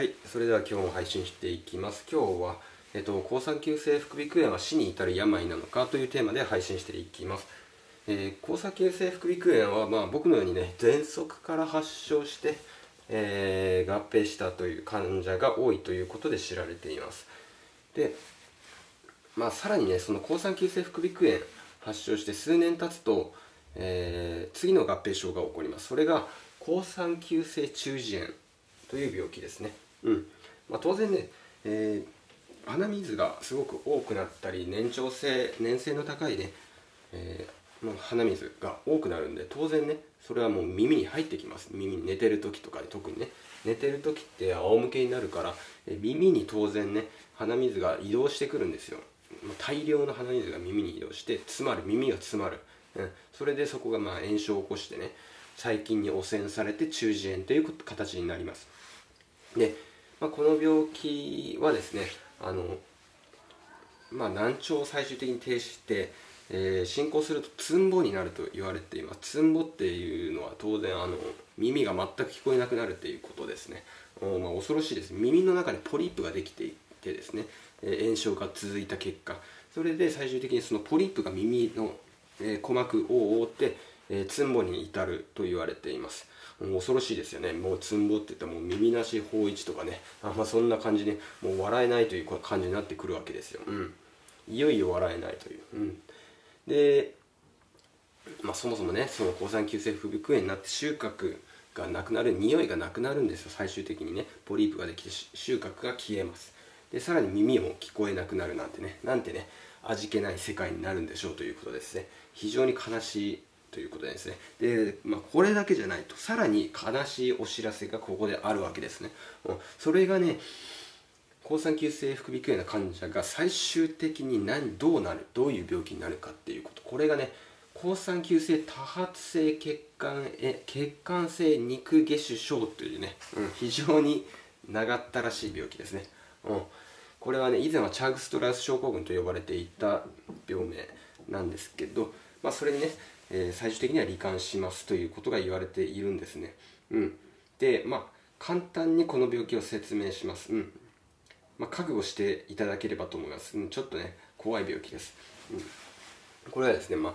はい、それでは今日も配信していきます。今日は、えっと、抗酸球性副鼻腔炎は死に至る病なのかというテーマで配信していきます。えー、抗酸球性副鼻腔炎は、まあ、僕のようにね、喘息から発症して、えー合併したという患者が多いということで知られています。で、まあ、さらにね、その抗酸球性副鼻腔炎発症して数年経つと、えー次の合併症が起こります。それが抗酸球性中耳炎という病気ですね。うん。まあ、当然ね、えー鼻水がすごく多くなったり、年長性、粘性の高いね、えーもう鼻水が多くなるんで、当然ね、それはもう耳に入ってきます。耳に寝てる時とかで特にね、寝てる時って仰向けになるから、えー耳に当然ね、鼻水が移動してくるんですよ。大量の鼻水が耳に移動して、詰まる、耳が詰まる。うん、それでそこがまあ炎症を起こしてね、細菌に汚染されて中耳炎という形になります。で、まあ、この病気はですねあの、まあ、難聴を最終的に停止して、えー進行するとツンボになると言われています。ツンボっていうのは当然あの耳が全く聞こえなくなるということですね、おまあ、恐ろしいです。耳の中にポリープができていてですね、えー炎症が続いた結果。それで最終的にそのポリープが耳の、えー鼓膜を覆って、えーツンボに至ると言われています。もう恐ろしいですよね。もうツンボって言ったらもう耳なし法一とかね。あ、ま、そんな感じでもう笑えないという感じになってくるわけですよ、うん、いよいよ笑えないという、うん、で、まあ、そもそもねその抗酸球性副鼻腔炎になって収穫がなくなる匂いがなくなるんですよ。最終的にね。ポリープができて収穫が消えます。でさらに耳も聞こえなくなるなんてね。なんてね味気ない世界になるんでしょうということですね。非常に悲しいということですね。で、まあ、これだけじゃないとさらに悲しいお知らせがここであるわけですね。うん。それがね抗酸球性副鼻腔炎の患者が最終的に何どうなるどういう病気になるかっていうこと。これがね抗酸球性多発性血管え血管性肉下腫症というね、うん、非常に長ったらしい病気ですね、うん、これはね以前はチャーグストラウス症候群と呼ばれていた病名なんですけど、まあ、それにね、えー最終的には罹患しますということが言われているんですね、うん、でまあ簡単にこの病気を説明します、うん。まあ、覚悟していただければと思います、うん、ちょっとね怖い病気です、うん。これはですね、まあ、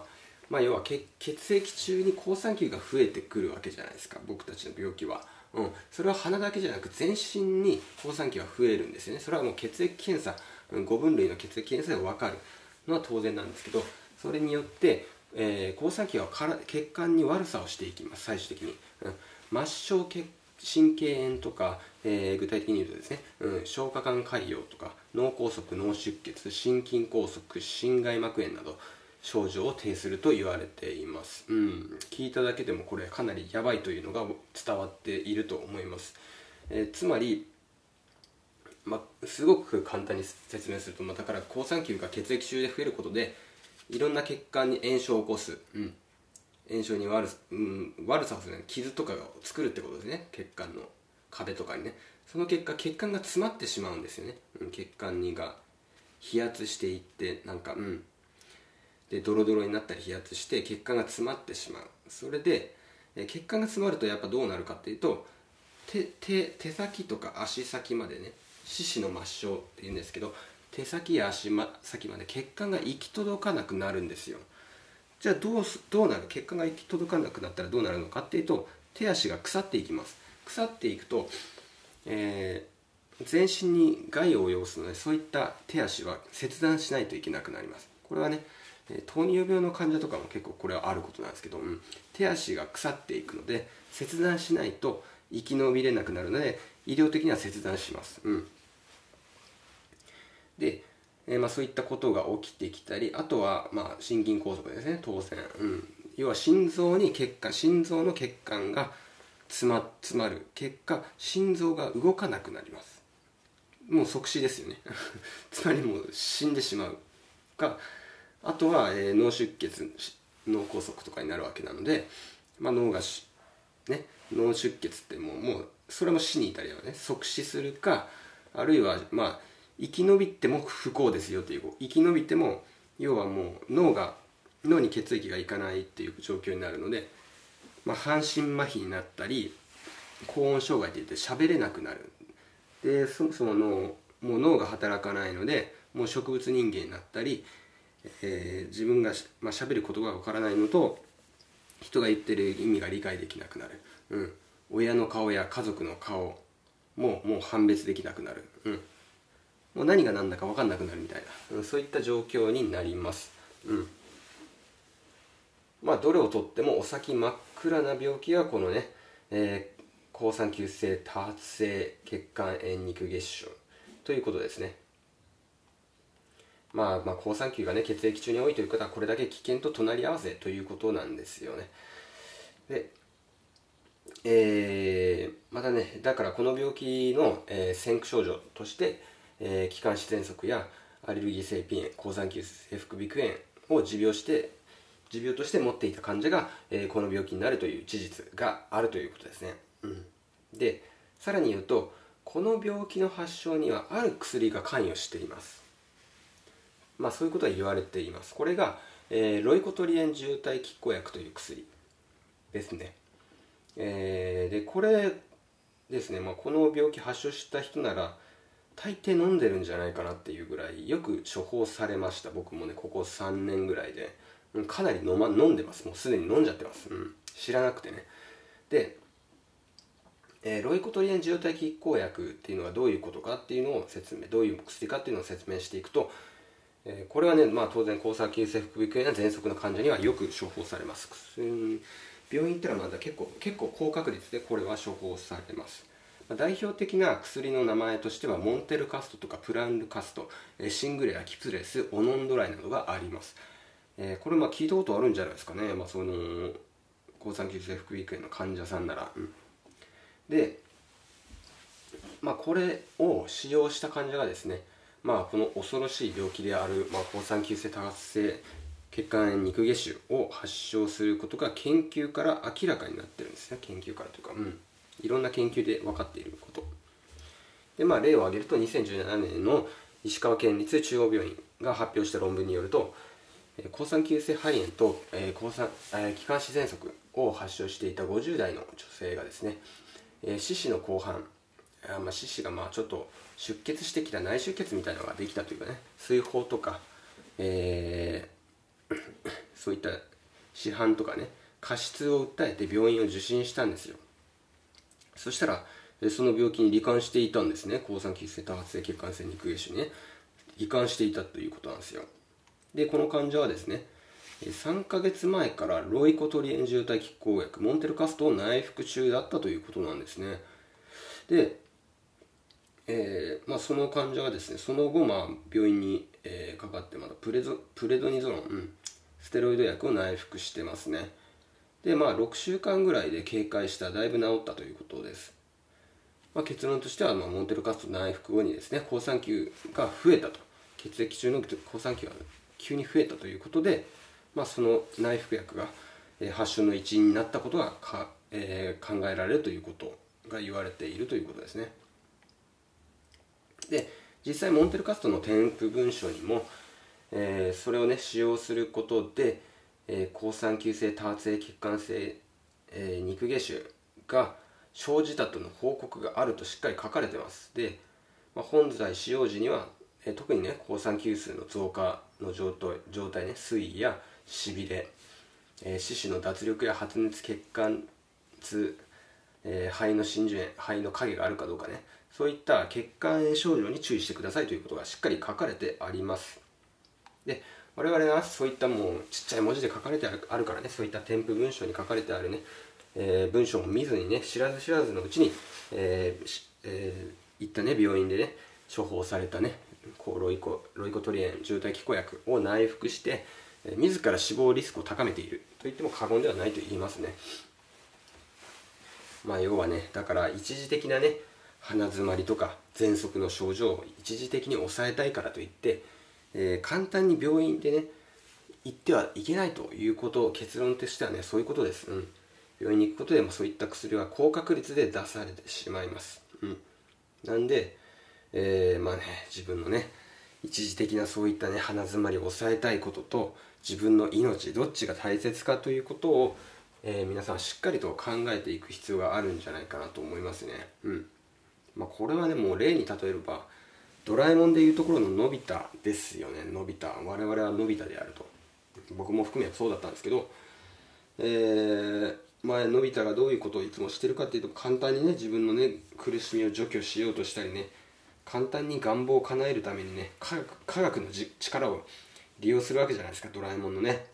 まあ要は血液中に好酸球が増えてくるわけじゃないですか。僕たちの病気は、うん、それは鼻だけじゃなく全身に好酸球が増えるんですよね。それはもう血液検査5分類の血液検査で分かるのは当然なんですけどそれによって、えー、好酸球はから血管に悪さをしていきます最終的に、うん、末梢血神経炎とか、えー具体的に言うとですね、うん、消化管潰瘍とか脳梗塞脳出血心筋梗塞心外膜炎など症状を呈すると言われています、うん、聞いただけでもこれかなりやばいというのが伝わっていると思います、えーつまりまあ、すごく簡単に説明すると、まあ、だから好酸球が血液中で増えることでいろんな血管に炎症を起こす、うん、炎症に悪,、うん、悪さをする傷とかを作るってことですね。血管の壁とかにね。その結果血管が詰まってしまうんですよね、うん、血管にが飛圧していってなんかうん。でドロドロになったり飛圧して血管が詰まってしまう。それでえ血管が詰まるとやっぱどうなるかっていうと手手手先とか足先までね四肢の末梢っていうんですけど手先や足先まで血管が行き届かなくなるんですよ。じゃあどうすどうなる？血管が行き届かなくなったらどうなるのかっていうと手足が腐っていきます。腐っていくと、えー全身に害を及ぼすのでそういった手足は切断しないといけなくなります。これはね糖尿病の患者とかも結構これはあることなんですけど、うん。手足が腐っていくので切断しないと生き延びれなくなるので医療的には切断します、うん、で、えーまあ、そういったことが起きてきたりあとは、まあ、心筋梗塞ですね。当然、うん、要は心臓に血管心臓の血管が詰ま詰まる。結果心臓が動かなくなります。もう即死ですよね。つまりもう死んでしまうか。あとは、えー脳出血脳梗塞とかになるわけなので、まあ、脳がし、ね、脳出血ってもうもうそれも死に至りはね即死するかあるいはまあ生き延びても不幸ですよっていう生き延びても要はもう脳が脳に血液がいかないっていう状況になるので、まあ、半身麻痺になったり高音障害って言って喋れなくなる。でそもそも脳もう脳が働かないのでもう植物人間になったり、えー、自分がし、まあ、喋る言葉がわからないのと人が言ってる意味が理解できなくなる、うん、親の顔や家族の顔ももう判別できなくなる、うん、もう何が何だか分かんなくなるみたいな、うん、そういった状況になります、うん、まあどれをとってもお先真っ暗な病気はこのね、えー、抗酸球性多発性血管炎肉月腫ということですね。まあ、まあ、抗酸球がね血液中に多いという方はこれだけ危険と隣り合わせということなんですよね。でえー、またねだからこの病気の、えー、先駆症状として、えー、気管支喘息やアレルギー性鼻炎抗酸球性副鼻腔炎を持病して持病として持っていた患者が、えー、この病気になるという事実があるということですね、うん、でさらに言うとこの病気の発症にはある薬が関与しています。まあそういうことは言われています。これが、えー、ロイコトリエン重体拮抗薬という薬。ですね。えー、でこれですね、まあ、この病気発症した人なら大抵飲んでるんじゃないかなっていうぐらいよく処方されました。僕もねここ3年ぐらいで。かなり飲,、ま、飲んでます。もうすでに飲んじゃってます、うん、知らなくてね。で、えー、ロイコトリエン受容体拮抗薬っていうのはどういうことかっていうのを説明どういう薬かっていうのを説明していくと、えー、これはね、まあ、当然抗酸球性副鼻腔炎や喘息の患者にはよく処方されます。病院ってのはまだ結構結構高確率でこれは処方されます。代表的な薬の名前としてはモンテルカストとかプランルカストシングレアキプレスオノンドライなどがあります、え、これまあ聞いたことあるんじゃないですかね、まあ、その抗酸球性副鼻腔炎の患者さんなら、うん、でまあこれを使用した患者がですねまあこの恐ろしい病気である、まあ、抗酸球性多発性血管炎肉下腫を発症することが研究から明らかになってるんですね。研究からというか、うん、いろんな研究で分かっていること。でまあ例を挙げると2017年の石川県立中央病院が発表した論文によると抗酸球性肺炎と、えー、抗酸、えー、気管支喘息を発症していた50代の女性がですね、えー、四肢の後半あ、まあ、四肢がまあちょっと出血してきた内出血みたいなのができたというかね水泡とか、えそういった市販とかね過失を訴えて病院を受診したんですよ。そしたらその病気に罹患していたんですね。抗酸球性多発性血管性肉腫ね。罹患していたということなんですよ。でこの患者はですね3ヶ月前からロイコトリエン渋滞拮抗薬モンテルカストを内服中だったということなんですね。で、えーまあ、その患者はですねその後、まあ、病院に、えー、かかってまだプレゾプレドニゾロン、うん、ステロイド薬を内服してますね。でまあ6週間ぐらいで警戒しただいぶ治ったということです、まあ、結論としては、まあ、モンテルカスト内服後にですね好酸球が増えたと。血液中の好酸球が急に増えたということで、まあ、その内服薬が、発症の一因になったことがか、えー、考えられるということが言われているということですね。で実際モンテルカストの添付文書にもえー、それをね使用することで、えー、抗酸球性多発性血管性、えー、肉下腫が生じたとの報告があるとしっかり書かれてます。で、まあ、本来使用時には、えー、特にね抗酸球数の増加の状態状態ね水位やしびれ、えー、四肢の脱力や発熱血管痛、えー、肺の真珠炎肺の影があるかどうかねそういった血管炎症状に注意してくださいということがしっかり書かれてあります。で我々はそういったもうちっちゃい文字で書かれてあるからねそういった添付文章に書かれてあるね、えー、文章を見ずにね知らず知らずのうちに、えーえー、行ったね病院でね処方されたねこうロイコロイコトリエン渋滞気候薬を内服して、えー、自ら死亡リスクを高めている。と言っても過言ではないと言いますね。まあ要はねだから一時的なね鼻づまりとか喘息の症状を一時的に抑えたいからといってえー、簡単に病院でね行ってはいけないということを結論としてはねそういうことです、うん、病院に行くことでもそういった薬は高確率で出されてしまいます、うん、なんで、えー、まあね自分のね一時的なそういったね鼻づまりを抑えたいことと自分の命どっちが大切かということを、えー、皆さんしっかりと考えていく必要があるんじゃないかなと思いますね。うん。まあ、これはねもう例に例えればドラえもんでいうところののび太ですよね。のび太。我々はのび太であると。僕も含めそうだったんですけど。えー、前のび太がどういうことをいつもしてるかっていうと簡単にね自分のね苦しみを除去しようとしたりね簡単に願望を叶えるためにね科学科学の力を利用するわけじゃないですか。ドラえもんのね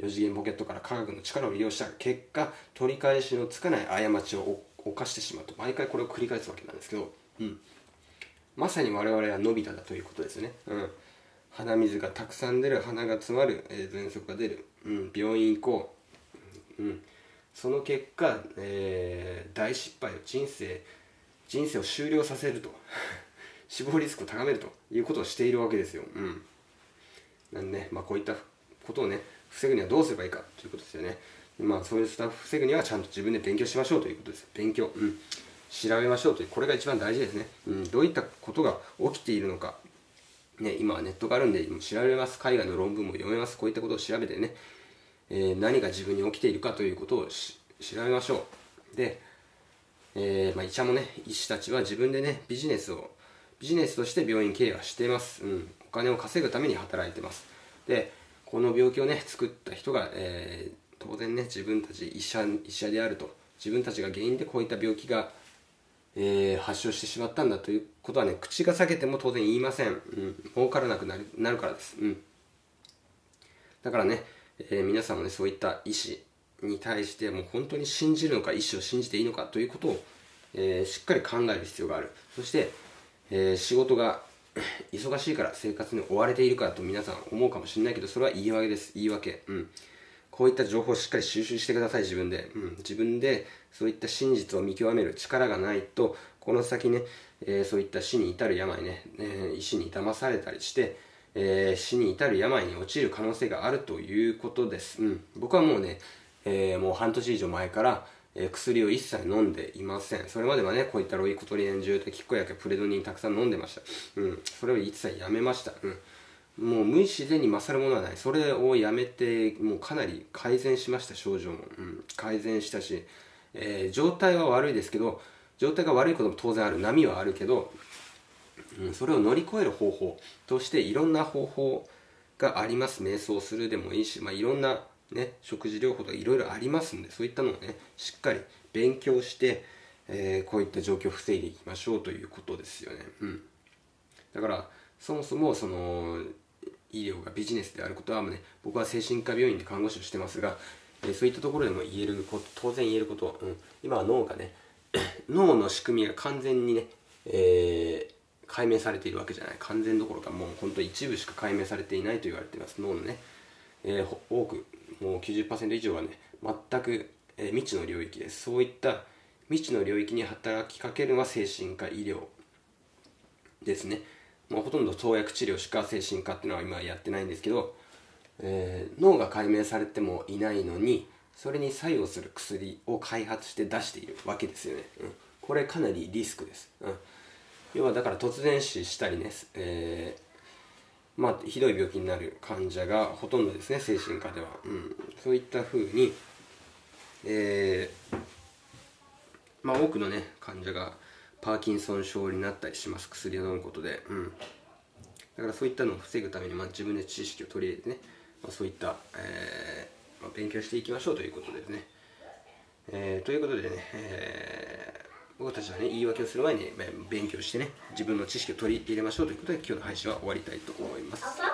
4次元ポケットから科学の力を利用した結果取り返しのつかない過ちを犯してしまうと。毎回これを繰り返すわけなんですけど、うん、まさに我々はのび太だということですね、うん、鼻水がたくさん出る鼻が詰まる、えー、喘息が出る、うん、病院行こう、うん、その結果、えー、大失敗を人生人生を終了させると。死亡リスクを高めるということをしているわけですよ、うん、なんで、ね、まあ、こういったことをね防ぐにはどうすればいいかということですよね。まあそういうスタッフ防ぐにはちゃんと自分で勉強しましょうということです。勉強。うん。調べましょうというこれが一番大事ですね、うん、どういったことが起きているのか。ね、今はネットがあるんで調べます。海外の論文も読めます。こういったことを調べてね、えー、何が自分に起きているかということを調べましょう。で、えー、まあ、医者もね医師たちは自分でねビジネスをビジネスとして病院経営はしています、うん、お金を稼ぐために働いてます。でこの病気をね作った人が、えー、当然ね自分たち医者医者であると。自分たちが原因でこういった病気が、えー、発症してしまったんだということはね口が裂けても当然言いません、うん、儲からなくなるなるからです、うん、だからね、えー、皆さんもねそういった医師に対してもう本当に信じるのか医師を信じていいのかということを、えー、しっかり考える必要がある。そして、えー、仕事が 忙しいから生活に追われているからと皆さん思うかもしれないけどそれは言い訳です。言い訳。うん。こういった情報をしっかり収集してください自分で、うん、自分でそういった真実を見極める力がないとこの先ね、えー、そういった死に至る病ね、えー、に騙されたりして、えー、死に至る病に陥る可能性があるということです、うん、僕はもうね、えもう半年以上前からえー、薬を一切飲んでいません。それまではね、こういったロイコトリエン重滴効薬、プレドニンたくさん飲んでました。うん。それを一切やめました。うん。もう無自然に勝るものはない。それをやめて、もうかなり改善しました、症状も。うん。改善したし、えー、状態は悪いですけど、状態が悪いことも当然ある。波はあるけど、うん、それを乗り越える方法としていろんな方法があります。瞑想するでもいいし、まあ、いろんなね、食事療法とかいろいろありますんでそういったのをねしっかり勉強して、えー、こういった状況を防いでいきましょうということですよね、うん、だからそもそもその医療がビジネスであることはね僕は精神科病院で看護師をしてますが、えー、そういったところでも言えること当然言えることは、うん、今は脳がね 脳の仕組みが完全にね、えー、解明されているわけじゃない。完全どころかもう本当一部しか解明されていないと言われています。脳のね、えー、多くもう90%以上はね全く、えー、未知の領域です。そういった未知の領域に働きかけるのは精神科医療ですね。もうほとんど投薬治療しか精神科っていうのは今やってないんですけど、えー、脳が解明されてもいないのにそれに作用する薬を開発して出しているわけですよね、うん、これかなりリスクです、うん、要はだから突然死したりね、えーまあ、ひどい病気になる患者がほとんどですね精神科では、うん、そういったふうに、えー、まあ、多くのね患者がパーキンソン症になったりします。薬を飲むことで、うん、だからそういったのを防ぐために、まあ、自分で知識を取り入れてね、まあ、そういった、えー、まあ、勉強していきましょうということですね、えー、ということでね、えー僕たちはね言い訳をする前に勉強してね自分の知識を取り入れましょうということで今日の配信は終わりたいと思います。